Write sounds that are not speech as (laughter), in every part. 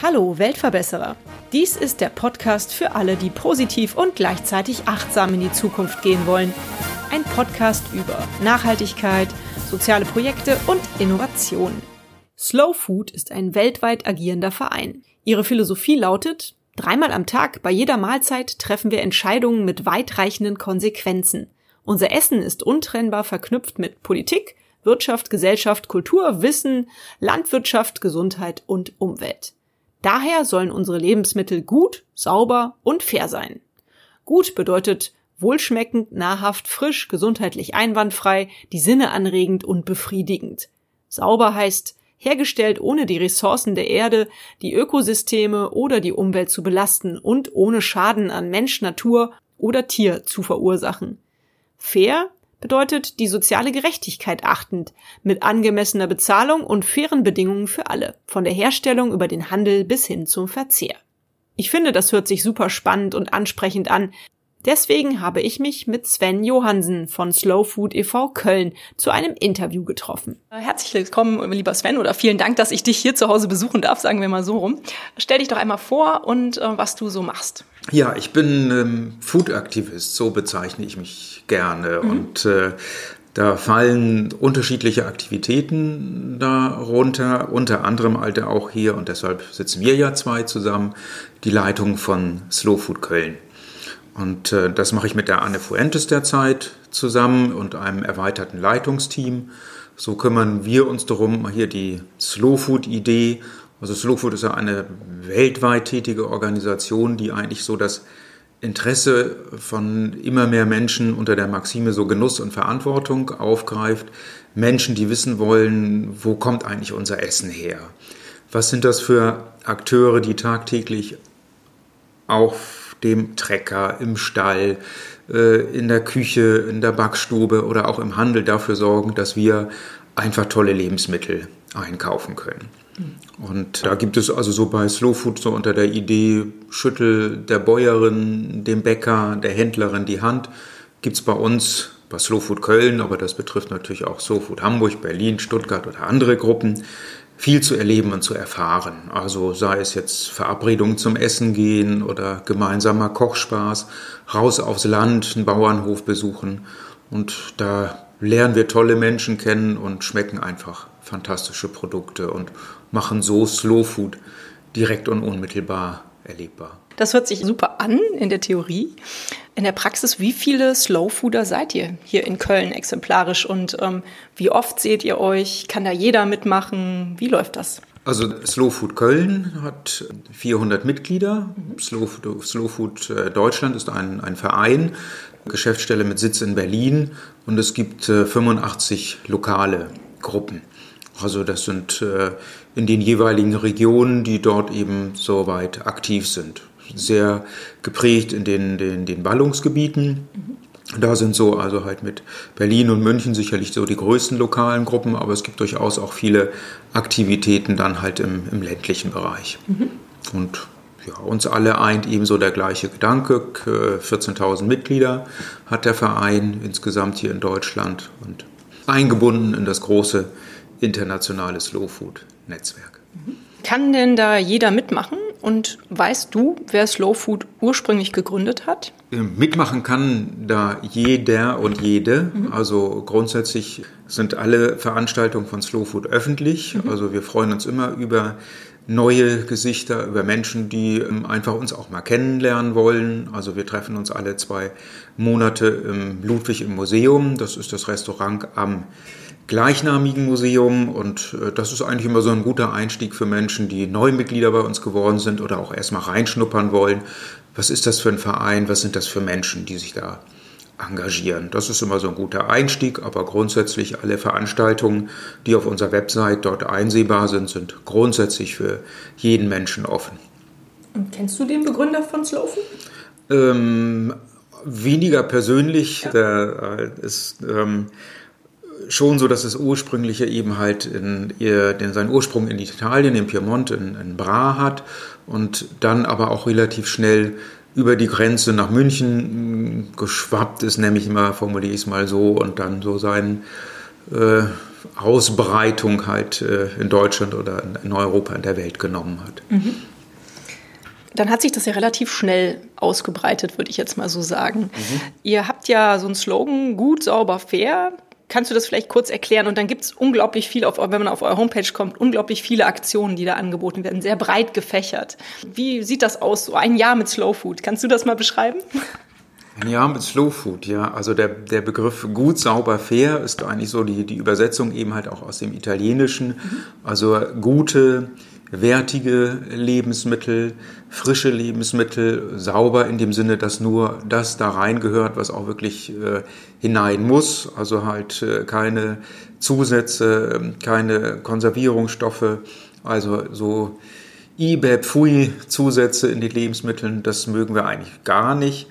Hallo Weltverbesserer. Dies ist der Podcast für alle, die positiv und gleichzeitig achtsam in die Zukunft gehen wollen. Ein Podcast über Nachhaltigkeit, soziale Projekte und Innovation. Slow Food ist ein weltweit agierender Verein. Ihre Philosophie lautet, dreimal am Tag bei jeder Mahlzeit treffen wir Entscheidungen mit weitreichenden Konsequenzen. Unser Essen ist untrennbar verknüpft mit Politik, Wirtschaft, Gesellschaft, Kultur, Wissen, Landwirtschaft, Gesundheit und Umwelt. Daher sollen unsere Lebensmittel gut, sauber und fair sein. Gut bedeutet wohlschmeckend, nahrhaft, frisch, gesundheitlich einwandfrei, die Sinne anregend und befriedigend. Sauber heißt hergestellt ohne die Ressourcen der Erde, die Ökosysteme oder die Umwelt zu belasten und ohne Schaden an Mensch, Natur oder Tier zu verursachen. Fair bedeutet die soziale Gerechtigkeit achtend, mit angemessener Bezahlung und fairen Bedingungen für alle, von der Herstellung über den Handel bis hin zum Verzehr. Ich finde, das hört sich super spannend und ansprechend an, Deswegen habe ich mich mit Sven Johansen von Slow Food e.V. Köln zu einem Interview getroffen. Herzlich willkommen, lieber Sven, oder vielen Dank, dass ich dich hier zu Hause besuchen darf, sagen wir mal so rum. Stell dich doch einmal vor und äh, was du so machst. Ja, ich bin ähm, Food-Aktivist, so bezeichne ich mich gerne. Mhm. Und äh, da fallen unterschiedliche Aktivitäten darunter, unter anderem halt auch hier, und deshalb sitzen wir ja zwei zusammen, die Leitung von Slow Food Köln. Und äh, das mache ich mit der Anne Fuentes derzeit zusammen und einem erweiterten Leitungsteam. So kümmern wir uns darum, hier die Slow Food Idee. Also Slow Food ist ja eine weltweit tätige Organisation, die eigentlich so das Interesse von immer mehr Menschen unter der Maxime so Genuss und Verantwortung aufgreift. Menschen, die wissen wollen, wo kommt eigentlich unser Essen her? Was sind das für Akteure, die tagtäglich auf dem Trecker, im Stall, äh, in der Küche, in der Backstube oder auch im Handel dafür sorgen, dass wir einfach tolle Lebensmittel einkaufen können. Und da gibt es also so bei Slow Food so unter der Idee, schüttel der Bäuerin, dem Bäcker, der Händlerin die Hand, gibt es bei uns bei Slow Food Köln, aber das betrifft natürlich auch Slow Food Hamburg, Berlin, Stuttgart oder andere Gruppen, viel zu erleben und zu erfahren. Also sei es jetzt Verabredungen zum Essen gehen oder gemeinsamer Kochspaß, raus aufs Land, einen Bauernhof besuchen. Und da lernen wir tolle Menschen kennen und schmecken einfach fantastische Produkte und machen so Slow Food direkt und unmittelbar erlebbar. Das hört sich super an in der Theorie. In der Praxis, wie viele Slow Fooder seid ihr hier in Köln exemplarisch und ähm, wie oft seht ihr euch? Kann da jeder mitmachen? Wie läuft das? Also Slow Food Köln hat 400 Mitglieder. Slow Food, Slow Food äh, Deutschland ist ein, ein Verein, Geschäftsstelle mit Sitz in Berlin und es gibt 85 äh, lokale Gruppen. Also das sind äh, in den jeweiligen Regionen, die dort eben soweit aktiv sind sehr geprägt in den, den, den Ballungsgebieten. Da sind so, also halt mit Berlin und München sicherlich so die größten lokalen Gruppen, aber es gibt durchaus auch viele Aktivitäten dann halt im, im ländlichen Bereich. Mhm. Und ja, uns alle eint ebenso der gleiche Gedanke. 14.000 Mitglieder hat der Verein insgesamt hier in Deutschland und eingebunden in das große internationale Slow Food Netzwerk. Kann denn da jeder mitmachen? Und weißt du, wer Slow Food ursprünglich gegründet hat? Ähm, mitmachen kann da jeder und jede. Mhm. Also grundsätzlich sind alle Veranstaltungen von Slow Food öffentlich. Mhm. Also wir freuen uns immer über neue Gesichter, über Menschen, die ähm, einfach uns auch mal kennenlernen wollen. Also wir treffen uns alle zwei Monate im Ludwig im Museum. Das ist das Restaurant am gleichnamigen Museum und äh, das ist eigentlich immer so ein guter Einstieg für Menschen, die neue Mitglieder bei uns geworden sind oder auch erstmal reinschnuppern wollen. Was ist das für ein Verein? Was sind das für Menschen, die sich da engagieren? Das ist immer so ein guter Einstieg, aber grundsätzlich alle Veranstaltungen, die auf unserer Website dort einsehbar sind, sind grundsätzlich für jeden Menschen offen. Und kennst du den Begründer von Slofen? Ähm, weniger persönlich. Ja. Der äh, ist ähm, schon so, dass das ursprüngliche eben halt in, in seinen Ursprung in Italien, in Piemont, in, in Bra hat und dann aber auch relativ schnell über die Grenze nach München äh, geschwappt ist, nämlich immer, formuliere ich es mal so, und dann so seine äh, Ausbreitung halt äh, in Deutschland oder in Europa, in der Welt genommen hat. Mhm. Dann hat sich das ja relativ schnell ausgebreitet, würde ich jetzt mal so sagen. Mhm. Ihr habt ja so einen Slogan, gut, sauber, fair. Kannst du das vielleicht kurz erklären? Und dann gibt es unglaublich viel, auf, wenn man auf eure Homepage kommt, unglaublich viele Aktionen, die da angeboten werden, sehr breit gefächert. Wie sieht das aus, so ein Jahr mit Slow Food? Kannst du das mal beschreiben? Ein Jahr mit Slow Food, ja. Also der, der Begriff gut, sauber, fair ist eigentlich so die, die Übersetzung eben halt auch aus dem Italienischen. Mhm. Also gute, wertige Lebensmittel, frische Lebensmittel, sauber in dem Sinne, dass nur das da reingehört, was auch wirklich äh, hinein muss. Also halt äh, keine Zusätze, keine Konservierungsstoffe, also so IBEP, Pfui-Zusätze in die Lebensmitteln, das mögen wir eigentlich gar nicht.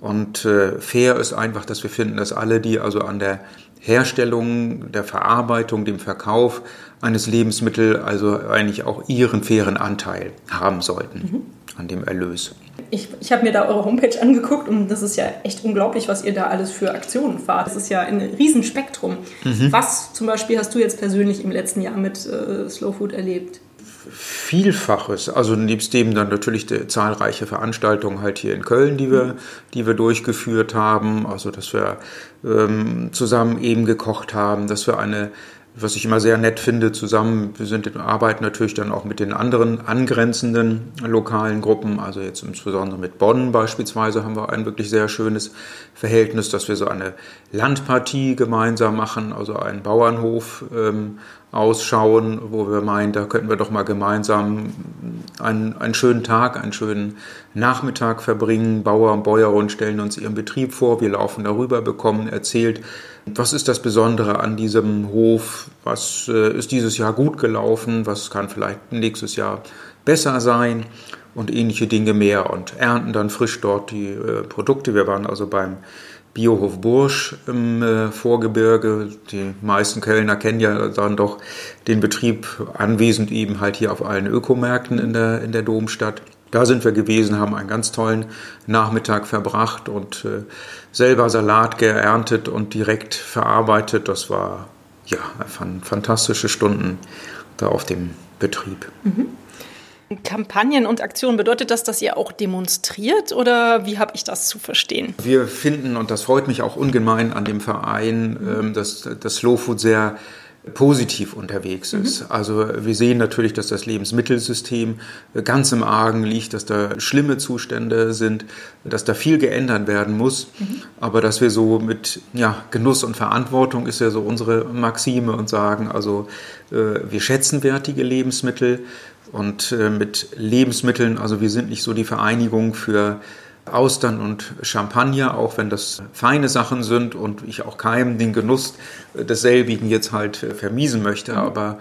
Und äh, fair ist einfach, dass wir finden, dass alle, die also an der Herstellung, der Verarbeitung, dem Verkauf eines Lebensmittels also eigentlich auch ihren fairen Anteil haben sollten mhm. an dem Erlös. Ich, ich habe mir da eure Homepage angeguckt und das ist ja echt unglaublich, was ihr da alles für Aktionen fahrt. Das ist ja ein Riesenspektrum. Mhm. Was zum Beispiel hast du jetzt persönlich im letzten Jahr mit äh, Slow Food erlebt? Vielfaches. Also nebst dem dann natürlich die zahlreiche Veranstaltungen halt hier in Köln, die wir, die wir durchgeführt haben. Also dass wir ähm, zusammen eben gekocht haben, dass wir eine was ich immer sehr nett finde, zusammen, wir sind in Arbeit natürlich dann auch mit den anderen angrenzenden lokalen Gruppen, also jetzt insbesondere mit Bonn beispielsweise haben wir ein wirklich sehr schönes Verhältnis, dass wir so eine Landpartie gemeinsam machen, also einen Bauernhof ähm, ausschauen, wo wir meinen, da könnten wir doch mal gemeinsam einen, einen schönen Tag, einen schönen Nachmittag verbringen. Bauer und Bäuerin stellen uns ihren Betrieb vor, wir laufen darüber, bekommen erzählt, was ist das Besondere an diesem Hof, was äh, ist dieses Jahr gut gelaufen, was kann vielleicht nächstes Jahr besser sein und ähnliche Dinge mehr und ernten dann frisch dort die äh, Produkte. Wir waren also beim Biohof Bursch im äh, Vorgebirge. Die meisten Kölner kennen ja dann doch den Betrieb anwesend eben halt hier auf allen Ökomärkten in der, in der Domstadt. Da sind wir gewesen, haben einen ganz tollen Nachmittag verbracht und äh, selber Salat geerntet und direkt verarbeitet. Das war ja fantastische Stunden da auf dem Betrieb. Mhm. Kampagnen und Aktionen, bedeutet das, dass ihr auch demonstriert oder wie habe ich das zu verstehen? Wir finden, und das freut mich auch ungemein an dem Verein, ähm, dass das Slow Food sehr positiv unterwegs mhm. ist. Mhm. Also wir sehen natürlich, dass das Lebensmittelsystem ganz im Argen liegt, dass da schlimme Zustände sind, dass da viel geändert werden muss, mhm. aber dass wir so mit ja, Genuss und Verantwortung ist ja so unsere Maxime und sagen, also äh, wir schätzen wertige Lebensmittel, und äh, mit Lebensmitteln, also wir sind nicht so die Vereinigung für Austern und Champagner, auch wenn das feine Sachen sind und ich auch keinem den Genuss desselbigen jetzt halt äh, vermiesen möchte, mhm. aber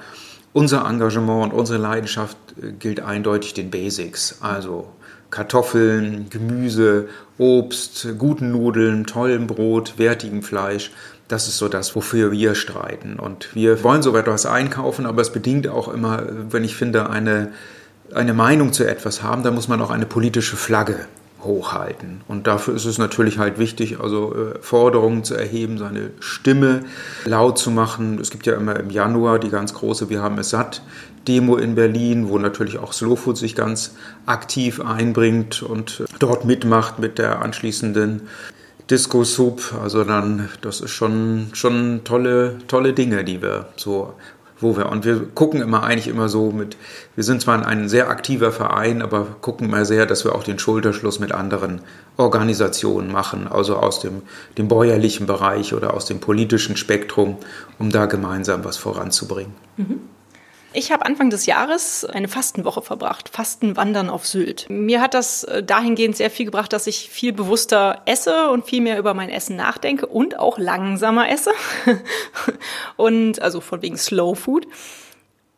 unser Engagement und unsere Leidenschaft äh, gilt eindeutig den Basics, also Kartoffeln, Gemüse, Obst, guten Nudeln, tollem Brot, wertigem Fleisch das ist so das, wofür wir streiten. Und wir wollen so etwas einkaufen, aber es bedingt auch immer, wenn ich finde, eine, eine Meinung zu etwas haben, dann muss man auch eine politische Flagge hochhalten. Und dafür ist es natürlich halt wichtig, also äh, Forderungen zu erheben, seine Stimme laut zu machen. Es gibt ja immer im Januar die ganz große Wir haben es satt Demo in Berlin, wo natürlich auch Slowfood sich ganz aktiv einbringt und dort mitmacht mit der anschließenden Disco Soup, also dann, das ist schon, schon tolle, tolle Dinge, die wir so, wo wir, und wir gucken immer eigentlich immer so mit, wir sind zwar ein sehr aktiver Verein, aber gucken immer sehr, dass wir auch den Schulterschluss mit anderen Organisationen machen, also aus dem, dem bäuerlichen Bereich oder aus dem politischen Spektrum, um da gemeinsam was voranzubringen. Mhm. Ich habe Anfang des Jahres eine Fastenwoche verbracht, Fastenwandern auf Sylt. Mir hat das äh, dahingehend sehr viel gebracht, dass ich viel bewusster esse und viel mehr über mein Essen nachdenke und auch langsamer esse. (laughs) und also von wegen Slow Food.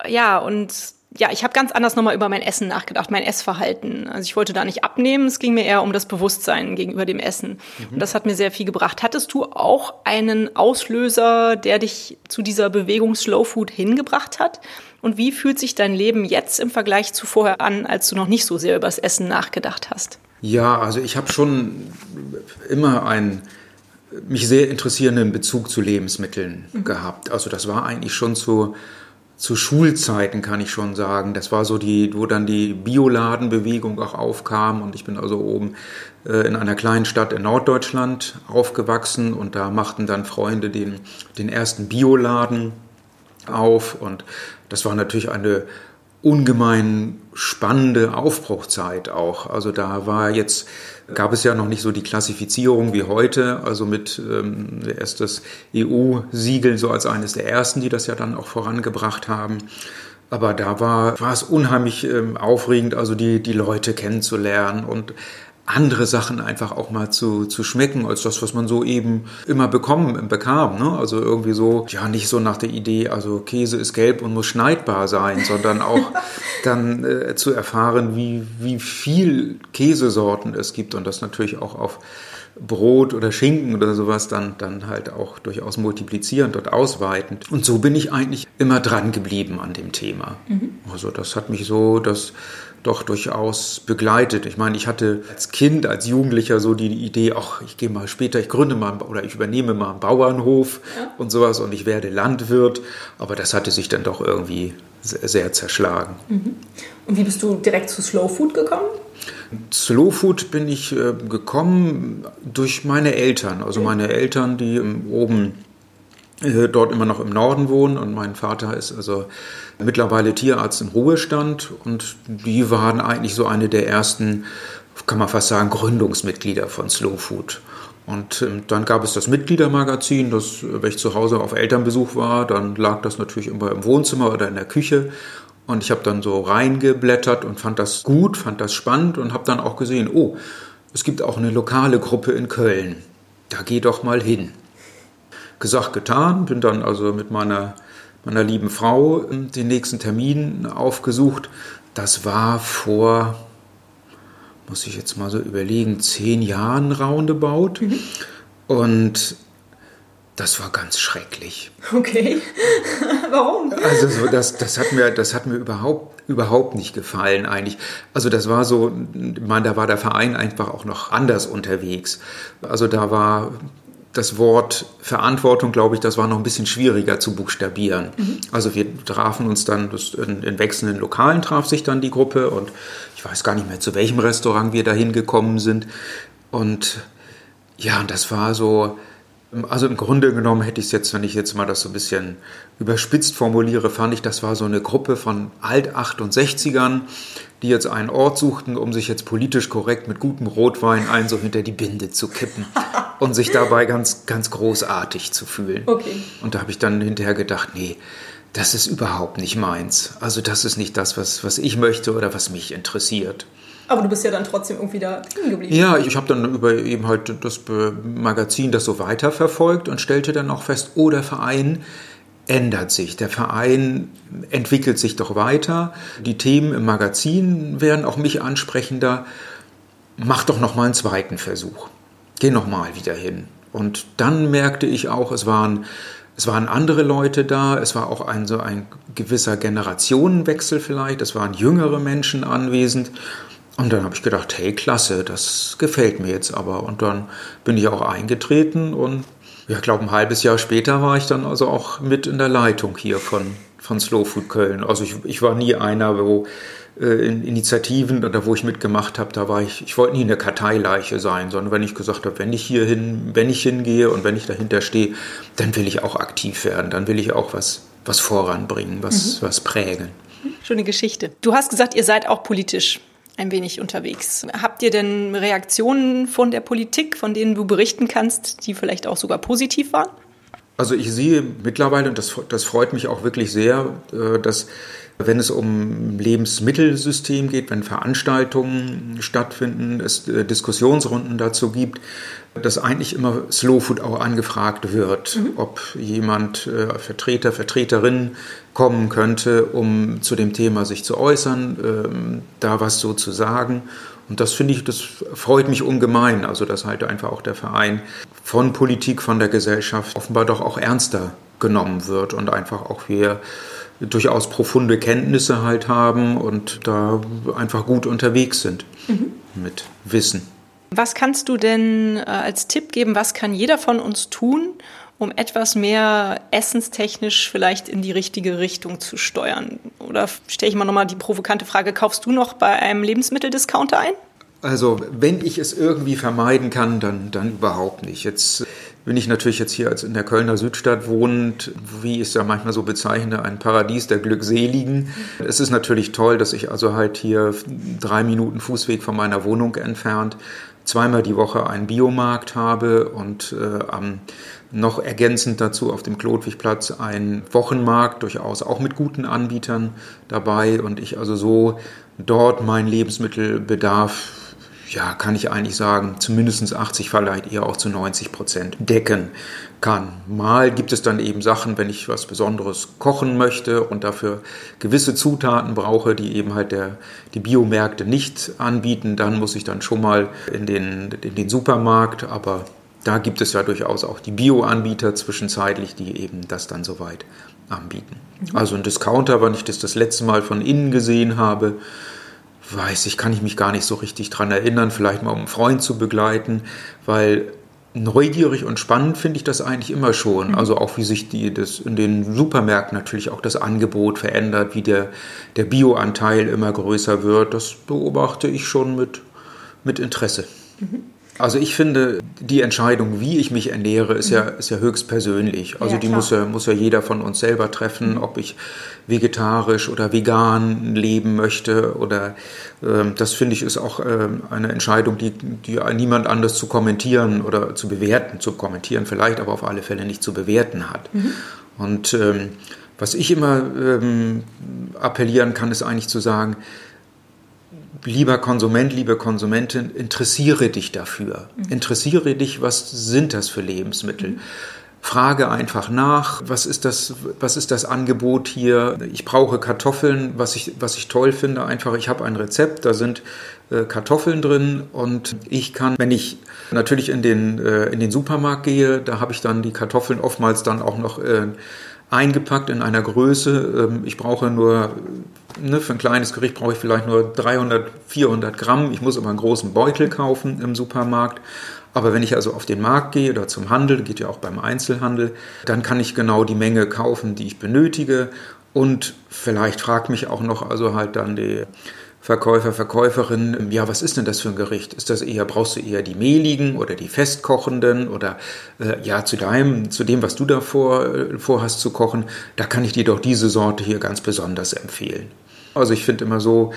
Ja, und ja, ich habe ganz anders nochmal über mein Essen nachgedacht, mein Essverhalten. Also ich wollte da nicht abnehmen, es ging mir eher um das Bewusstsein gegenüber dem Essen. Mhm. Und das hat mir sehr viel gebracht. Hattest du auch einen Auslöser, der dich zu dieser Bewegung Slow Food hingebracht hat? Und wie fühlt sich dein Leben jetzt im Vergleich zu vorher an, als du noch nicht so sehr über das Essen nachgedacht hast? Ja, also ich habe schon immer einen mich sehr interessierenden Bezug zu Lebensmitteln mhm. gehabt. Also das war eigentlich schon zu, zu Schulzeiten, kann ich schon sagen. Das war so die, wo dann die Bioladenbewegung auch aufkam und ich bin also oben äh, in einer kleinen Stadt in Norddeutschland aufgewachsen und da machten dann Freunde den, den ersten Bioladen auf und das war natürlich eine ungemein spannende Aufbruchzeit auch. Also da war jetzt, gab es ja noch nicht so die Klassifizierung wie heute, also mit ähm, erst das EU-Siegel so als eines der ersten, die das ja dann auch vorangebracht haben. Aber da war, war es unheimlich ähm, aufregend, also die, die Leute kennenzulernen und andere Sachen einfach auch mal zu, zu schmecken, als das, was man so eben immer bekommen, bekam. Ne? Also irgendwie so, ja, nicht so nach der Idee, also Käse ist gelb und muss schneidbar sein, sondern auch (laughs) dann äh, zu erfahren, wie, wie viel Käsesorten es gibt und das natürlich auch auf Brot oder Schinken oder sowas dann, dann halt auch durchaus multiplizierend und ausweitend. Und so bin ich eigentlich immer dran geblieben an dem Thema. Mhm. Also das hat mich so, das doch durchaus begleitet. Ich meine, ich hatte als Kind, als Jugendlicher so die Idee, ach, ich gehe mal später, ich gründe mal oder ich übernehme mal einen Bauernhof ja. und sowas und ich werde Landwirt. Aber das hatte sich dann doch irgendwie sehr, sehr zerschlagen. Mhm. Und wie bist du direkt zu Slow Food gekommen? Slow Food bin ich äh, gekommen durch meine Eltern. Also meine Eltern, die oben äh, dort immer noch im Norden wohnen und mein Vater ist also mittlerweile Tierarzt im Ruhestand und die waren eigentlich so eine der ersten, kann man fast sagen, Gründungsmitglieder von Slow Food. Und ähm, dann gab es das Mitgliedermagazin, das, wenn ich zu Hause auf Elternbesuch war, dann lag das natürlich immer im Wohnzimmer oder in der Küche. Und ich habe dann so reingeblättert und fand das gut, fand das spannend und habe dann auch gesehen, oh, es gibt auch eine lokale Gruppe in Köln. Da geh doch mal hin. Gesagt, getan, bin dann also mit meiner meiner lieben Frau ähm, den nächsten Termin aufgesucht. Das war vor, muss ich jetzt mal so überlegen, zehn Jahren roundabout. Mhm. Und das war ganz schrecklich. Okay. (laughs) Warum? Also das, das, hat mir, das hat mir überhaupt, überhaupt nicht gefallen eigentlich. Also das war so, meine, da war der Verein einfach auch noch anders unterwegs. Also da war das Wort Verantwortung, glaube ich, das war noch ein bisschen schwieriger zu buchstabieren. Mhm. Also wir trafen uns dann, in, in, wechselnden Lokalen traf sich dann die Gruppe und ich weiß gar nicht mehr, zu welchem Restaurant wir da hingekommen sind. Und ja, das war so, also im Grunde genommen hätte ich es jetzt, wenn ich jetzt mal das so ein bisschen überspitzt formuliere, fand ich, das war so eine Gruppe von Alt-68ern, die jetzt einen Ort suchten, um sich jetzt politisch korrekt mit gutem Rotwein ein so hinter die Binde zu kippen (laughs) und sich dabei ganz, ganz großartig zu fühlen. Okay. Und da habe ich dann hinterher gedacht, nee, das ist überhaupt nicht meins. Also das ist nicht das, was, was ich möchte oder was mich interessiert. Aber du bist ja dann trotzdem irgendwie da hängen geblieben. Ja, ich habe dann über eben halt das Magazin das so weiterverfolgt und stellte dann auch fest, oh, der Verein ändert sich. Der Verein entwickelt sich doch weiter. Die Themen im Magazin werden auch mich ansprechender. Mach doch noch mal einen zweiten Versuch. Geh noch mal wieder hin. Und dann merkte ich auch, es waren es waren andere Leute da, es war auch ein so ein gewisser Generationenwechsel vielleicht, es waren jüngere Menschen anwesend und dann habe ich gedacht, hey, klasse, das gefällt mir jetzt aber. Und dann bin ich auch eingetreten und ja, ich glaube, ein halbes Jahr später war ich dann also auch mit in der Leitung hier von, von Slow Food Köln. Also ich, ich war nie einer, wo äh, in Initiativen oder wo ich mitgemacht habe, da war ich, ich wollte nie eine Karteileiche sein, sondern wenn ich gesagt habe, wenn ich hier hin, wenn ich hingehe und wenn ich dahinter stehe, dann will ich auch aktiv werden, dann will ich auch was, was voranbringen, was, mhm. was prägen. Schöne Geschichte. Du hast gesagt, ihr seid auch politisch ein wenig unterwegs. Habt ihr denn Reaktionen von der Politik, von denen du berichten kannst, die vielleicht auch sogar positiv waren? Also ich sehe mittlerweile, und das, das freut mich auch wirklich sehr, äh, dass wenn es um Lebensmittelsystem geht, wenn Veranstaltungen stattfinden, es äh, Diskussionsrunden dazu gibt, dass eigentlich immer Slow Food auch angefragt wird, mhm. ob jemand, äh, Vertreter, Vertreterin kommen könnte, um zu dem Thema sich zu äußern, ähm, da was so zu sagen. Und das finde ich, das freut mich ungemein. Also, dass halt einfach auch der Verein von Politik, von der Gesellschaft offenbar doch auch ernster genommen wird und einfach auch wir durchaus profunde Kenntnisse halt haben und da einfach gut unterwegs sind. Mhm. mit Wissen. Was kannst du denn äh, als Tipp geben, was kann jeder von uns tun, um etwas mehr essenstechnisch vielleicht in die richtige Richtung zu steuern? Oder stelle ich mal nochmal die provokante Frage, kaufst du noch bei einem Lebensmitteldiscounter ein? Also wenn ich es irgendwie vermeiden kann, dann, dann überhaupt nicht. Jetzt bin ich natürlich jetzt hier als in der Kölner Südstadt wohnend, wie ich es ja manchmal so bezeichne, ein Paradies der Glückseligen. Es ist natürlich toll, dass ich also halt hier drei Minuten Fußweg von meiner Wohnung entfernt zweimal die Woche einen Biomarkt habe und äh, am noch ergänzend dazu auf dem Klodwigplatz ein Wochenmarkt, durchaus auch mit guten Anbietern dabei und ich also so dort meinen Lebensmittelbedarf ja, kann ich eigentlich sagen, zumindest 80, vielleicht eher auch zu 90 Prozent decken kann. Mal gibt es dann eben Sachen, wenn ich was Besonderes kochen möchte und dafür gewisse Zutaten brauche, die eben halt der, die Biomärkte nicht anbieten, dann muss ich dann schon mal in den, in den Supermarkt, aber da gibt es ja durchaus auch die Bio-Anbieter zwischenzeitlich, die eben das dann soweit anbieten. Mhm. Also ein Discounter, wenn ich das das letzte Mal von innen gesehen habe, weiß ich, kann ich mich gar nicht so richtig dran erinnern, vielleicht mal um einen Freund zu begleiten, weil neugierig und spannend finde ich das eigentlich immer schon. Mhm. Also auch wie sich die, das in den Supermärkten natürlich auch das Angebot verändert, wie der, der Bioanteil immer größer wird. Das beobachte ich schon mit, mit Interesse. Mhm. Also ich finde, die Entscheidung, wie ich mich ernähre, ist ja, ist ja höchst persönlich. Also ja, die muss ja, muss ja jeder von uns selber treffen, mhm. ob ich vegetarisch oder vegan leben möchte. Oder ähm, das finde ich ist auch ähm, eine Entscheidung, die, die niemand anders zu kommentieren oder zu bewerten, zu kommentieren vielleicht, aber auf alle Fälle nicht zu bewerten hat. Mhm. Und ähm, was ich immer ähm, appellieren kann, ist eigentlich zu sagen, lieber Konsument, liebe Konsumentin, interessiere dich dafür. Mhm. Interessiere dich, was sind das für Lebensmittel? Mhm. Frage einfach nach, was ist das, was ist das Angebot hier? Ich brauche Kartoffeln, was ich, was ich toll finde, einfach, ich habe ein Rezept, da sind äh, Kartoffeln drin und ich kann, wenn ich natürlich in den, äh, in den Supermarkt gehe, da habe ich dann die Kartoffeln oftmals dann auch noch äh, eingepackt in einer Größe. Ähm, ich brauche nur, ne, für ein kleines Gericht brauche ich vielleicht nur 300, 400 Gramm. Ich muss aber einen großen Beutel kaufen im Supermarkt. Aber wenn ich also auf den Markt gehe oder zum Handel, geht ja auch beim Einzelhandel, dann kann ich genau die Menge kaufen, die ich benötige. Und vielleicht fragt mich auch noch also halt dann die Verkäufer, Verkäuferin, ja, was ist denn das für ein Gericht? Ist das eher, brauchst du eher die mehligen oder die festkochenden oder äh, ja, zu deinem, zu dem, was du da äh, vorhast zu kochen, da kann ich dir doch diese Sorte hier ganz besonders empfehlen. Also ich finde immer so,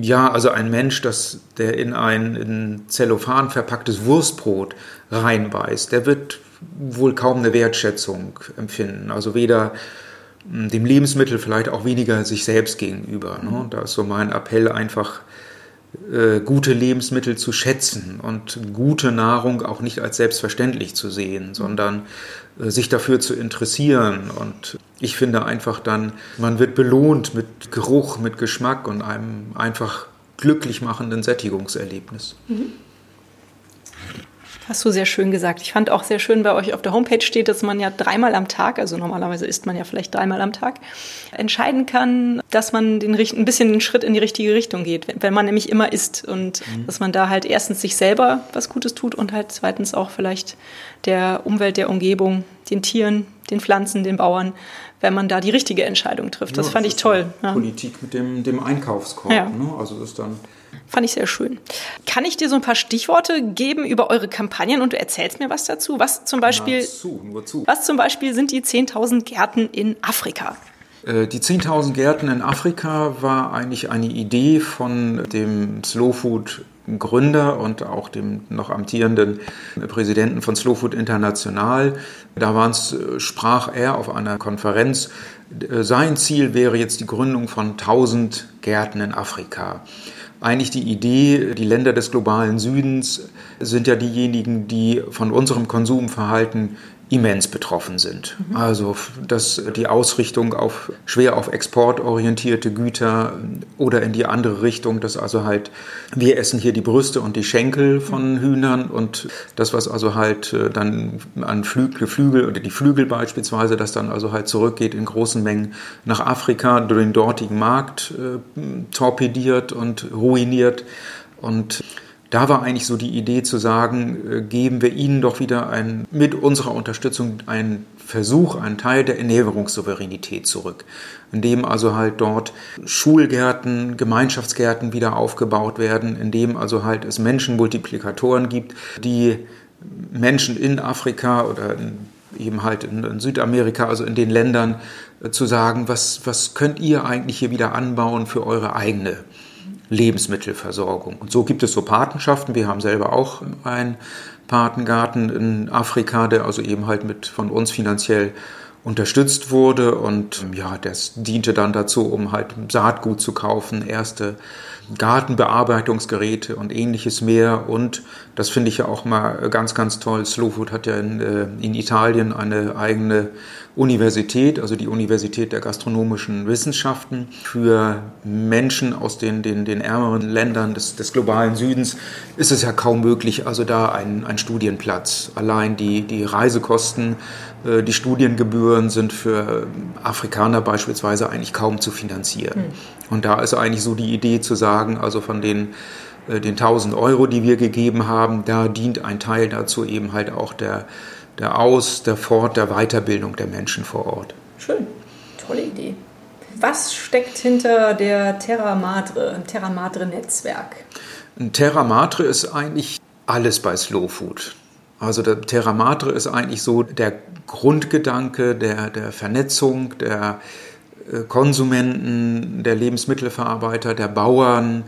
ja, also ein Mensch, das, der in ein in Zellophan verpacktes Wurstbrot reinbeißt, der wird wohl kaum eine Wertschätzung empfinden. Also weder dem Lebensmittel vielleicht auch weniger sich selbst gegenüber. Ne? Da ist so mein Appell einfach, äh, gute Lebensmittel zu schätzen und gute Nahrung auch nicht als selbstverständlich zu sehen, sondern äh, sich dafür zu interessieren. Und ich finde einfach dann, man wird belohnt mit Geruch, mit Geschmack und einem einfach glücklich machenden Sättigungserlebnis. Mhm. Hast du sehr schön gesagt. Ich fand auch sehr schön, bei euch auf der Homepage steht, dass man ja dreimal am Tag, also normalerweise isst man ja vielleicht dreimal am Tag, entscheiden kann, dass man den, ein bisschen den Schritt in die richtige Richtung geht, wenn man nämlich immer isst und mhm. dass man da halt erstens sich selber was Gutes tut und halt zweitens auch vielleicht der Umwelt, der Umgebung, den Tieren, den Pflanzen, den Bauern, wenn man da die richtige Entscheidung trifft. Das ja, fand das ich toll. Ja. Politik mit dem, dem Einkaufskorb. Ja. Ne? Also das ist dann Fand ich sehr schön. Kann ich dir so ein paar Stichworte geben über eure Kampagnen und du erzählst mir was dazu? Was zum Beispiel, zu, nur zu. Was zum Beispiel sind die 10.000 Gärten in Afrika? Äh, die 10.000 Gärten in Afrika war eigentlich eine Idee von dem Slow Food Gründer und auch dem noch amtierenden Präsidenten von Slow Food International. Da äh, sprach er auf einer Konferenz, äh, sein Ziel wäre jetzt die Gründung von 1000 Gärten in Afrika eigentlich die Idee, die Länder des globalen Südens sind ja diejenigen, die von unserem Konsumverhalten immens betroffen sind. Mhm. Also dass die Ausrichtung auf schwer auf exportorientierte Güter oder in die andere Richtung, dass also halt wir essen hier die Brüste und die Schenkel von. Hühnern und das was also halt äh, dann an Flügel, Flügel oder die Flügel beispielsweise, das dann also halt zurückgeht in großen Mengen nach Afrika, den dortigen Markt äh, torpediert und ruiniert. Und da war eigentlich so die Idee zu sagen, äh, geben wir ihnen doch wieder ein, mit unserer Unterstützung einen Versuch, einen Teil der Ernährungssouveränität zurück, indem also halt dort Schulgärten, Gemeinschaftsgärten wieder aufgebaut werden, indem also halt es Menschenmultiplikatoren gibt, die Menschen in Afrika oder eben halt in, Südamerika, also in den Ländern, äh, zu sagen, was, was könnt ihr eigentlich hier wieder anbauen für eure eigene Lebensmittelversorgung. Und so gibt es so Patenschaften. Wir haben selber auch einen Patengarten in Afrika, der also eben halt mit von uns finanziell unterstützt wurde und ja, das diente dann dazu, um halt Saatgut zu kaufen, erste Gartenbearbeitungsgeräte und ähnliches mehr. Und das finde ich ja auch mal ganz, ganz toll. Slow Food hat ja in, äh, in Italien eine eigene Universität, also die Universität der gastronomischen Wissenschaften, für Menschen aus den, den, den ärmeren Ländern des, des globalen Südens ist es ja kaum möglich, also da ein, ein Studienplatz. Allein die, die Reisekosten, die Studiengebühren sind für Afrikaner beispielsweise eigentlich kaum zu finanzieren. Hm. Und da ist eigentlich so die Idee zu sagen, also von den äh, den 1000 Euro, die wir gegeben haben, da dient ein Teil dazu eben halt auch der der Aus-, der Fort-, der Weiterbildung der Menschen vor Ort. Schön, tolle Idee. Was steckt hinter der Terra Madre, Terra Madre Netzwerk? Ein Terra Madre ist eigentlich alles bei Slow Food. Also der Terra Madre ist eigentlich so der Grundgedanke der, der Vernetzung der äh, Konsumenten, der Lebensmittelverarbeiter, der Bauern,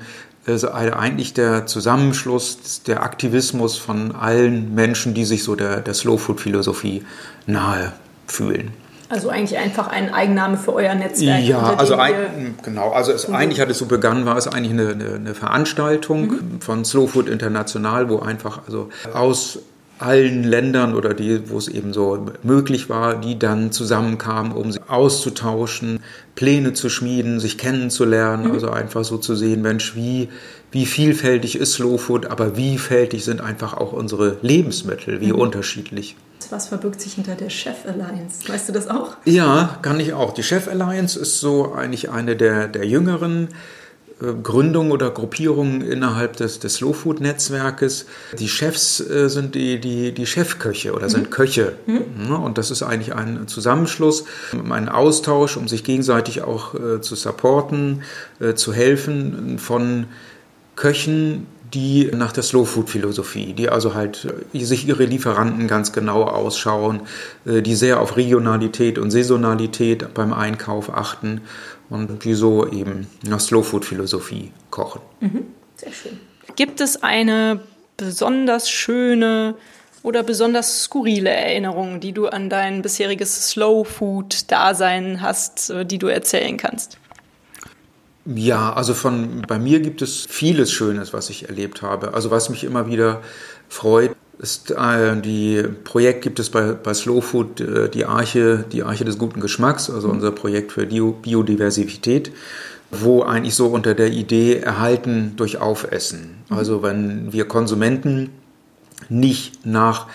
also eigentlich der Zusammenschluss, der Aktivismus von allen Menschen, die sich so der, der Slow Food Philosophie nahe fühlen. Also eigentlich einfach ein Eigenname für euer Netzwerk. Ja, also ein, genau. Also es, eigentlich hat es so begonnen, war es eigentlich eine, eine, eine Veranstaltung mhm. von Slow Food International, wo einfach also aus allen Ländern oder die, wo es eben so möglich war, die dann zusammenkamen, um sich auszutauschen, Pläne zu schmieden, sich kennenzulernen, mhm. also einfach so zu sehen, Mensch, wie, wie vielfältig ist Slow Food, aber wie vielfältig sind einfach auch unsere Lebensmittel, wie mhm. unterschiedlich. Was verbirgt sich hinter der Chef Alliance? Weißt du das auch? Ja, kann ich auch. Die Chef Alliance ist so eigentlich eine der, der jüngeren äh, Gründung oder Gruppierungen innerhalb des, des Slow Food Netzwerkes. Die Chefs äh, sind die, die, die Chefköche oder sind mhm. Köche. Mhm. Und das ist eigentlich ein Zusammenschluss, ein Austausch, um sich gegenseitig auch äh, zu supporten, äh, zu helfen von Köchen, die nach der Slow Food Philosophie, die also halt äh, sich ihre Lieferanten ganz genau ausschauen, äh, die sehr auf Regionalität und Saisonalität beim Einkauf achten und die so eben nach Slow Food Philosophie kochen. Mhm. Sehr schön. Gibt es eine besonders schöne oder besonders skurrile Erinnerung, die du an dein bisheriges Slow Food Dasein hast, äh, die du erzählen kannst? Ja, also von bei mir gibt es vieles Schönes, was ich erlebt habe. Also was mich immer wieder freut, ist äh, die Projekt gibt es bei, bei Slow Food äh, die Arche, die Arche des guten Geschmacks, also unser Projekt für Bio, Biodiversität, wo eigentlich so unter der Idee erhalten durch Aufessen. Also wenn wir Konsumenten nicht nach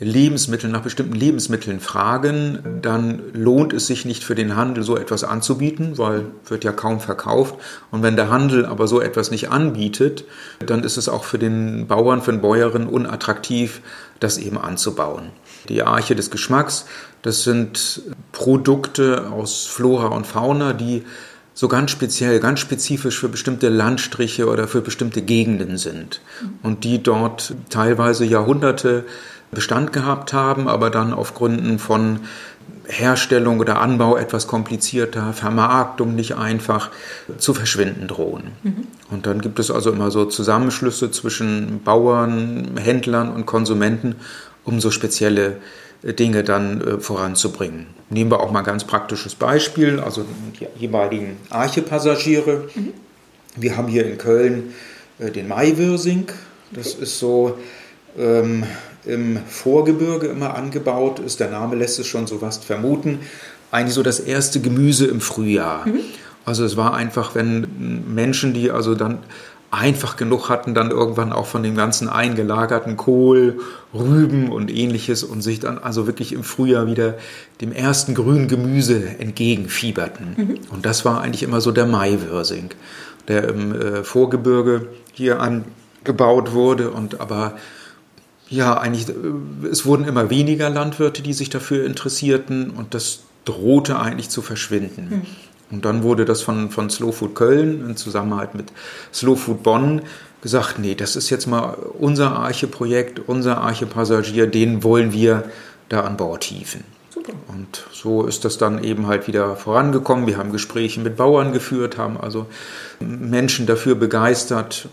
Lebensmitteln, nach bestimmten Lebensmitteln fragen, dann lohnt es sich nicht für den Handel so etwas anzubieten, weil wird ja kaum verkauft. Und wenn der Handel aber so etwas nicht anbietet, dann ist es auch für den Bauern, für den Bäuerin unattraktiv, das eben anzubauen. Die Arche des Geschmacks, das sind Produkte aus Flora und Fauna, die so ganz speziell, ganz spezifisch für bestimmte Landstriche oder für bestimmte Gegenden sind und die dort teilweise Jahrhunderte Bestand gehabt haben, aber dann auf Gründen von Herstellung oder Anbau etwas komplizierter, Vermarktung nicht einfach zu verschwinden drohen. Mhm. Und dann gibt es also immer so Zusammenschlüsse zwischen Bauern, Händlern und Konsumenten, um so spezielle äh, Dinge dann äh, voranzubringen. Nehmen wir auch mal ein ganz praktisches Beispiel, also die jeweiligen Arche-Passagiere. Mhm. Wir haben hier in Köln äh, den Maiwürsing. Das okay. ist so ähm, im Vorgebirge immer angebaut ist. Der Name lässt es schon so was vermuten. Eigentlich so das erste Gemüse im Frühjahr. Mhm. Also es war einfach, wenn Menschen, die also dann einfach genug hatten, dann irgendwann auch von dem ganzen eingelagerten Kohl, Rüben und ähnliches und sich dann also wirklich im Frühjahr wieder dem ersten grünen Gemüse entgegenfieberten. Mhm. Und das war eigentlich immer so der Maiwürsing. der im äh, Vorgebirge hier angebaut wurde. Und aber ja, eigentlich, äh, es wurden immer weniger Landwirte, die sich dafür interessierten und das drohte eigentlich zu verschwinden. Mhm. Und dann wurde das von, von Slow Food Köln in Zusammenarbeit mit Slow Food Bonn gesagt, nee, das ist jetzt mal unser Arche-Projekt, unser Arche-Passagier, den wollen wir da an Bord hieven. Super. Und so ist das dann eben halt wieder vorangekommen. Wir haben Gespräche mit Bauern geführt, haben also Menschen dafür begeistert,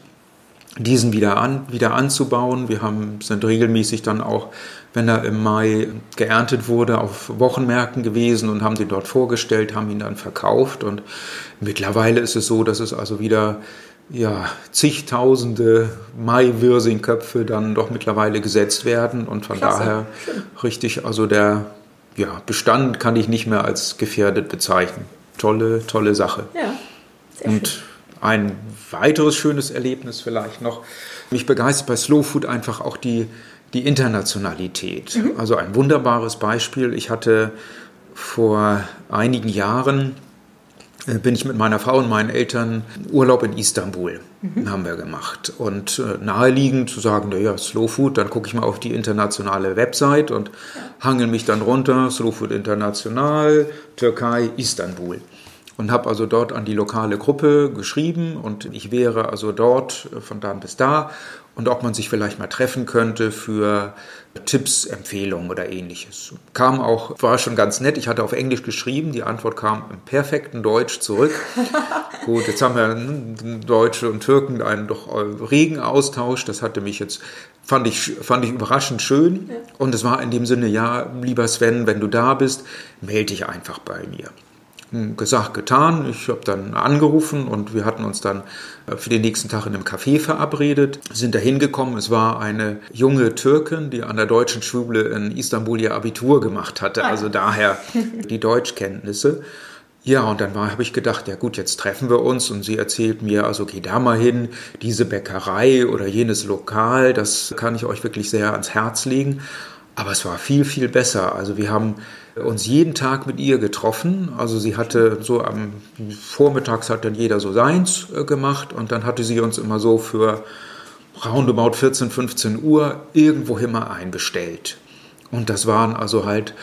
diesen wieder, an, wieder anzubauen. Wir haben, sind regelmäßig dann auch, wenn er im Mai geerntet wurde, auf Wochenmärkten gewesen und haben den dort vorgestellt, haben ihn dann verkauft. Und mittlerweile ist es so, dass es also wieder ja, zigtausende Mai-Wirsing-Köpfe dann doch mittlerweile gesetzt werden. Und von Klasse. daher richtig, also der ja, Bestand kann ich nicht mehr als gefährdet bezeichnen. Tolle, tolle Sache. Ja, sehr und schön. Ein weiteres schönes Erlebnis vielleicht noch. Mich begeistert bei Slow Food einfach auch die, die Internationalität. Mhm. Also ein wunderbares Beispiel. Ich hatte vor einigen Jahren äh, bin ich mit meiner Frau und meinen Eltern Urlaub in Istanbul mhm. haben wir gemacht. Und äh, naheliegend zu sagen, naja, Slow Food, dann gucke ich mal auf die internationale Website und ja. hangel mich dann runter, Slow Food International, Türkei, Istanbul und habe also dort an die lokale Gruppe geschrieben und ich wäre also dort von da bis da und ob man sich vielleicht mal treffen könnte für Tipps, Empfehlungen oder ähnliches. Kam auch, war schon ganz nett. Ich hatte auf Englisch geschrieben, die Antwort kam im perfekten Deutsch zurück. (laughs) Gut, jetzt haben wir Deutsche und Türken einen doch regen Austausch. Das hatte mich jetzt, fand ich, fand ich überraschend schön. Und es war in dem Sinne, ja, lieber Sven, wenn du da bist, melde dich einfach bei mir gesagt, getan. Ich habe dann angerufen und wir hatten uns dann äh, für den nächsten Tag in einem Café verabredet, sind da hingekommen. Es war eine junge Türkin, die an der deutschen Schule in Istanbul ihr Abitur gemacht hatte, ah also daher (laughs) die Deutschkenntnisse. Ja, und dann habe ich gedacht, ja gut, jetzt treffen wir uns und sie erzählt mir, also geh da mal hin, diese Bäckerei oder jenes Lokal, das kann ich euch wirklich sehr ans Herz legen. Aber es war viel, viel besser. Also wir haben uns jeden Tag mit ihr getroffen. Also sie hatte so am Vormittags hat dann jeder so seins äh, gemacht und dann hatte sie uns immer so für roundabout 14, 15 Uhr irgendwo immer einbestellt. Und das waren also halt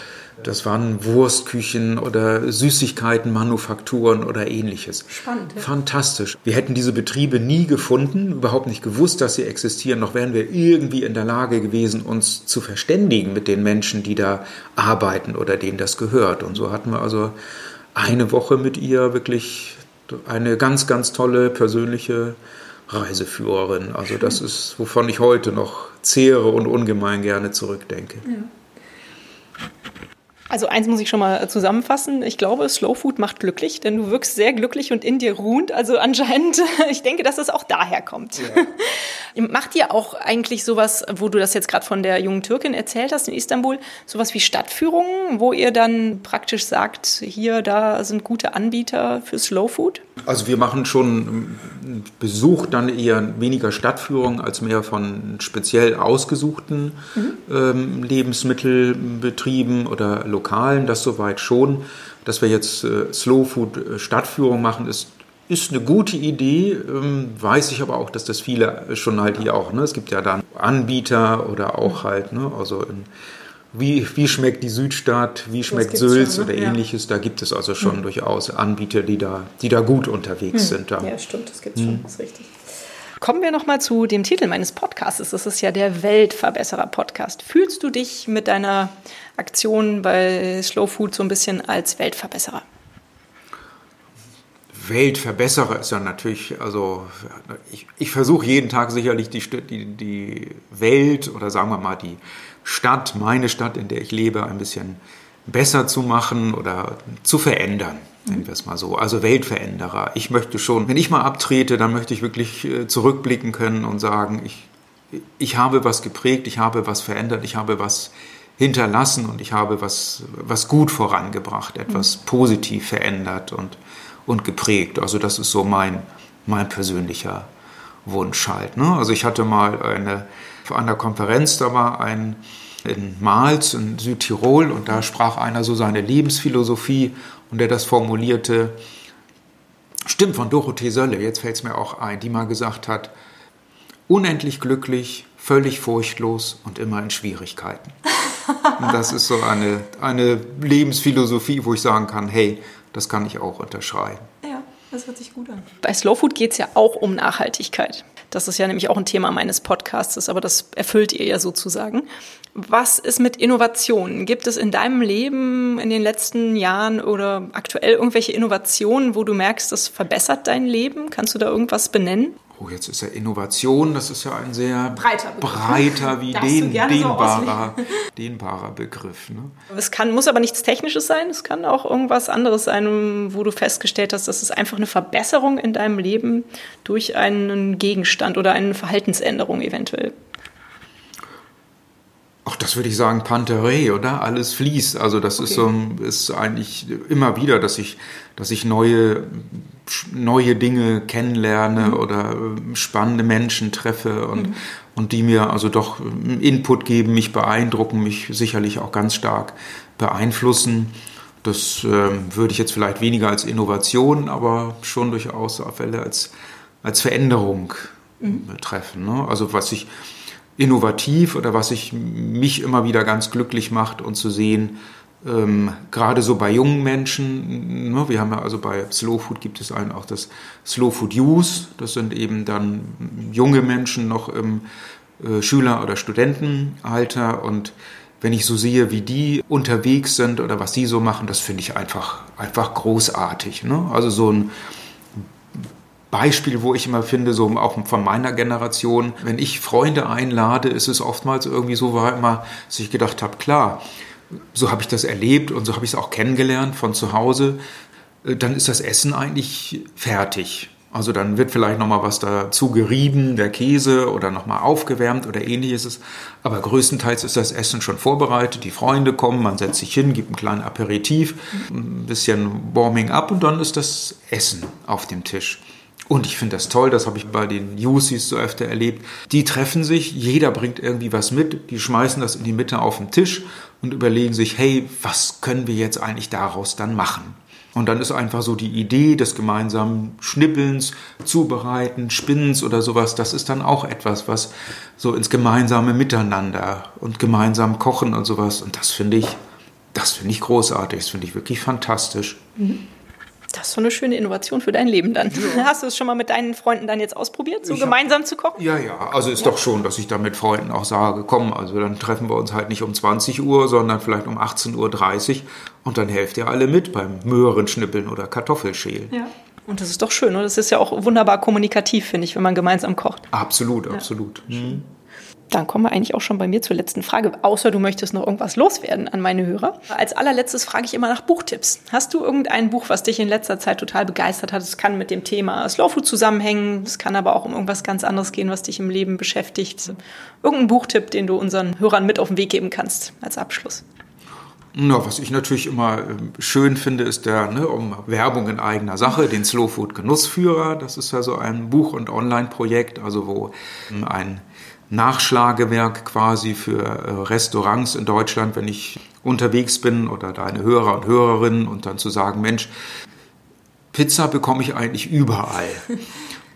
das waren Wurstküchen oder Süßigkeiten, Manufakturen oder ähnliches. Spannend. Ja. Fantastisch. Wir hätten diese Betriebe nie gefunden, überhaupt nicht gewusst, dass sie existieren, noch wären wir irgendwie in der Lage gewesen, uns zu verständigen mit den Menschen, die da arbeiten oder denen das gehört. Und so hatten wir also eine Woche mit ihr wirklich eine ganz, ganz tolle persönliche Reiseführerin. Also das ist, wovon ich heute noch zehre und ungemein gerne zurückdenke. Ja. Also eins muss ich schon mal zusammenfassen. Ich glaube, Slow Food macht glücklich, denn du wirkst sehr glücklich und in dir ruhend. Also anscheinend, (laughs) ich denke, dass es auch daher kommt. Ja. Macht ihr auch eigentlich sowas, wo du das jetzt gerade von der jungen Türkin erzählt hast in Istanbul, sowas wie Stadtführungen, wo ihr dann praktisch sagt, hier, da sind gute Anbieter für Slow Food? Also wir machen schon Besuch dann eher weniger Stadtführungen als mehr von speziell ausgesuchten mhm. ähm, Lebensmittelbetrieben oder Lokalen das soweit schon. Dass wir jetzt äh, Slow Food äh, Stadtführung machen, ist ist eine gute Idee, ähm, weiß ich aber auch, dass das viele schon halt hier auch, ne? es gibt ja dann Anbieter oder auch halt, ne? also in, wie, wie schmeckt die Südstadt, wie schmeckt Sülz schon, ne? oder ja. ähnliches, da gibt es also schon hm. durchaus Anbieter, die da, die da gut unterwegs hm. sind. Da. Ja, stimmt, das gibt es hm. schon, das ist richtig. Kommen wir nochmal zu dem Titel meines Podcasts. Das ist ja der Weltverbesserer-Podcast. Fühlst du dich mit deiner Aktion bei Slow Food so ein bisschen als Weltverbesserer? Weltverbesserer ist ja natürlich, also ich, ich versuche jeden Tag sicherlich die, die, die Welt oder sagen wir mal die Stadt, meine Stadt, in der ich lebe, ein bisschen besser zu machen oder zu verändern. Nennen wir es mal so. Also Weltveränderer. Ich möchte schon, wenn ich mal abtrete, dann möchte ich wirklich äh, zurückblicken können und sagen, ich, ich habe was geprägt, ich habe was verändert, ich habe was hinterlassen und ich habe was, was gut vorangebracht, etwas mhm. positiv verändert und, und geprägt. Also das ist so mein, mein persönlicher Wunsch halt. Ne? Also ich hatte mal eine, vor einer Konferenz, da war ein in Mals in Südtirol und da sprach einer so seine Lebensphilosophie und der das formulierte, Stimmt, von Dorothee Sölle, jetzt fällt es mir auch ein, die mal gesagt hat, unendlich glücklich, völlig furchtlos und immer in Schwierigkeiten. (laughs) Und das ist so eine, eine Lebensphilosophie, wo ich sagen kann, hey, das kann ich auch unterschreiben. Ja, das hört sich gut an. Bei Slow Food geht es ja auch um Nachhaltigkeit. Das ist ja nämlich auch ein Thema meines Podcasts, aber das erfüllt ihr ja sozusagen. Was ist mit Innovationen? Gibt es in deinem Leben in den letzten Jahren oder aktuell irgendwelche Innovationen, wo du merkst, das verbessert dein Leben? Kannst du da irgendwas benennen? Oh, jetzt ist ja Innovation, das ist ja ein sehr breiter, Begriff. breiter wie den, dehnbarer, so dehnbarer Begriff. Ne? Es kann, muss aber nichts Technisches sein, es kann auch irgendwas anderes sein, wo du festgestellt hast, dass es einfach eine Verbesserung in deinem Leben durch einen Gegenstand oder eine Verhaltensänderung eventuell Ach, das würde ich sagen, Panterei, oder? Alles fließt. Also das okay. ist so, ist eigentlich immer wieder, dass ich, dass ich neue, neue Dinge kennenlerne mhm. oder äh, spannende Menschen treffe und, mhm. und die mir also doch Input geben, mich beeindrucken, mich sicherlich auch ganz stark beeinflussen. Das äh, würde ich jetzt vielleicht weniger als Innovation, aber schon durchaus auf Fälle als, als Veränderung mhm. betreffen. Ne? Also was ich, innovativ oder was ich mich immer wieder ganz glücklich macht und zu sehen, ähm, gerade so bei jungen Menschen, ne, wir haben ja also bei Slow Food gibt es einen auch das Slow Food Use, das sind eben dann junge Menschen noch im äh, Schüler- oder Studentenalter und wenn ich so sehe, wie die unterwegs sind oder was die so machen, das finde ich einfach, einfach großartig. Ne? Also so ein Beispiel, wo ich immer finde, so auch von meiner Generation, wenn ich Freunde einlade, ist es oftmals irgendwie so, war immer, dass ich gedacht habe, klar, so habe ich das erlebt und so habe ich es auch kennengelernt von zu Hause, äh, dann ist das Essen eigentlich fertig. Also dann wird vielleicht noch mal was dazu gerieben, der Käse oder noch mal aufgewärmt oder ähnliches. Aber größtenteils ist das Essen schon vorbereitet. Die Freunde kommen, man setzt sich hin, gibt einen kleinen Aperitif, ein bisschen Warming up und dann ist das Essen auf dem Tisch. Und ich finde das toll, das habe ich bei den UCs so öfter erlebt. Die treffen sich, jeder bringt irgendwie was mit, die schmeißen das in die Mitte auf den Tisch und überlegen sich, hey, was können wir jetzt eigentlich daraus dann machen? Und dann ist einfach so die Idee des gemeinsamen Schnippelns, Zubereiten, Spinnens oder sowas, das ist dann auch etwas, was so ins gemeinsame Miteinander und gemeinsam kochen und sowas. Und das finde ich, das finde ich großartig, das finde ich wirklich fantastisch. Mhm. Das ist so eine schöne Innovation für dein Leben dann. Ja. (laughs) Hast du es schon mal mit deinen Freunden dann jetzt ausprobiert, so ich gemeinsam hab, zu kochen? Ja, ja. Also ist ja. doch schon, dass ich da mit Freunden auch sage, komm, also dann treffen wir uns halt nicht um 20 Uhr, sondern vielleicht um 18.30 Uhr und dann helft ihr alle mit beim Möhrenschnippeln oder Kartoffelschälen. Ja. Und das ist doch schön, oder? Das ist ja auch wunderbar kommunikativ, finde ich, wenn man gemeinsam kocht. Absolut, absolut. Mhm. Dann kommen wir eigentlich auch schon bei mir zur letzten Frage, außer du möchtest noch irgendwas loswerden an meine Hörer. Als allerletztes frage ich immer nach Buchtipps. Hast du irgendein Buch, was dich in letzter Zeit total begeistert hat? Es kann mit dem Thema Slow Food zusammenhängen, es kann aber auch um irgendwas ganz anderes gehen, was dich im Leben beschäftigt. Irgendein Buchtipp, den du unseren Hörern mit auf den Weg geben kannst als Abschluss. Na, was ich natürlich immer ähm, schön finde, ist der ne, um Werbung in eigener Sache, den Slow Food Genussführer. Das ist ja so ein Buch- und Online-Projekt, also wo ähm, ein Nachschlagewerk quasi für äh, Restaurants in Deutschland, wenn ich unterwegs bin oder deine Hörer und Hörerinnen und dann zu sagen, Mensch, Pizza bekomme ich eigentlich überall. (laughs)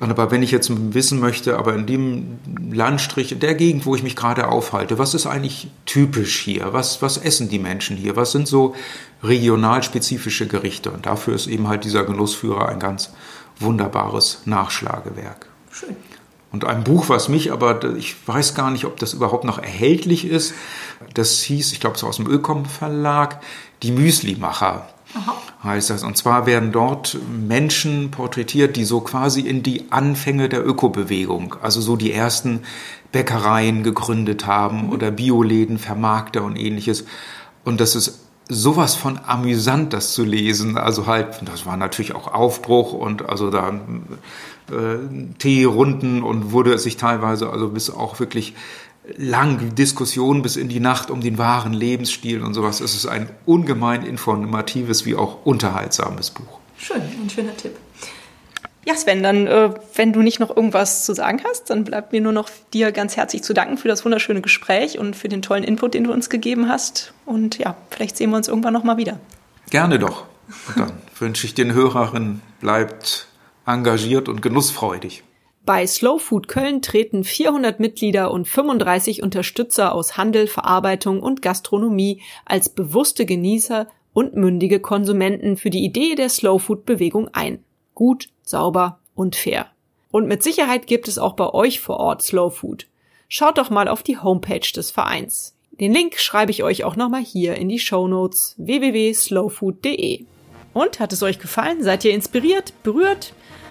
Aber wenn ich jetzt wissen möchte, aber in dem Landstrich, in der Gegend, wo ich mich gerade aufhalte, was ist eigentlich typisch hier? Was, was essen die Menschen hier? Was sind so regionalspezifische Gerichte? Und dafür ist eben halt dieser Genussführer ein ganz wunderbares Nachschlagewerk. Schön. Und ein Buch, was mich aber, ich weiß gar nicht, ob das überhaupt noch erhältlich ist, das hieß, ich glaube, es war aus dem Ökom Verlag, Die Müslimacher. Heißt das. Und zwar werden dort Menschen porträtiert, die so quasi in die Anfänge der Ökobewegung, also so die ersten Bäckereien gegründet haben mhm. oder Bioläden, Vermarkter und ähnliches. Und das ist sowas von amüsant, das zu lesen. Also halt, das war natürlich auch Aufbruch und also da Teerunden und wurde sich teilweise also bis auch wirklich lang Diskussionen bis in die Nacht um den wahren Lebensstil und sowas. Es ist ein ungemein informatives wie auch unterhaltsames Buch. Schön, ein schöner Tipp. Ja, Sven, dann, äh, wenn du nicht noch irgendwas zu sagen hast, dann bleibt mir nur noch dir ganz herzlich zu danken für das wunderschöne Gespräch und für den tollen Input, den du uns gegeben hast. Und ja, vielleicht sehen wir uns irgendwann noch mal wieder. Gerne doch. Und dann (laughs) wünsche ich den Hörerinnen, bleibt engagiert und genussfreudig. Bei Slow Food Köln treten 400 Mitglieder und 35 Unterstützer aus Handel, Verarbeitung und Gastronomie als bewusste Genießer und mündige Konsumenten für die Idee der Slow Food Bewegung ein. Gut, sauber und fair. Und mit Sicherheit gibt es auch bei euch vor Ort Slow Food. Schaut doch mal auf die Homepage des Vereins. Den Link schreibe ich euch auch nochmal hier in die Show Notes www.slowfood.de. Und hat es euch gefallen? Seid ihr inspiriert, berührt?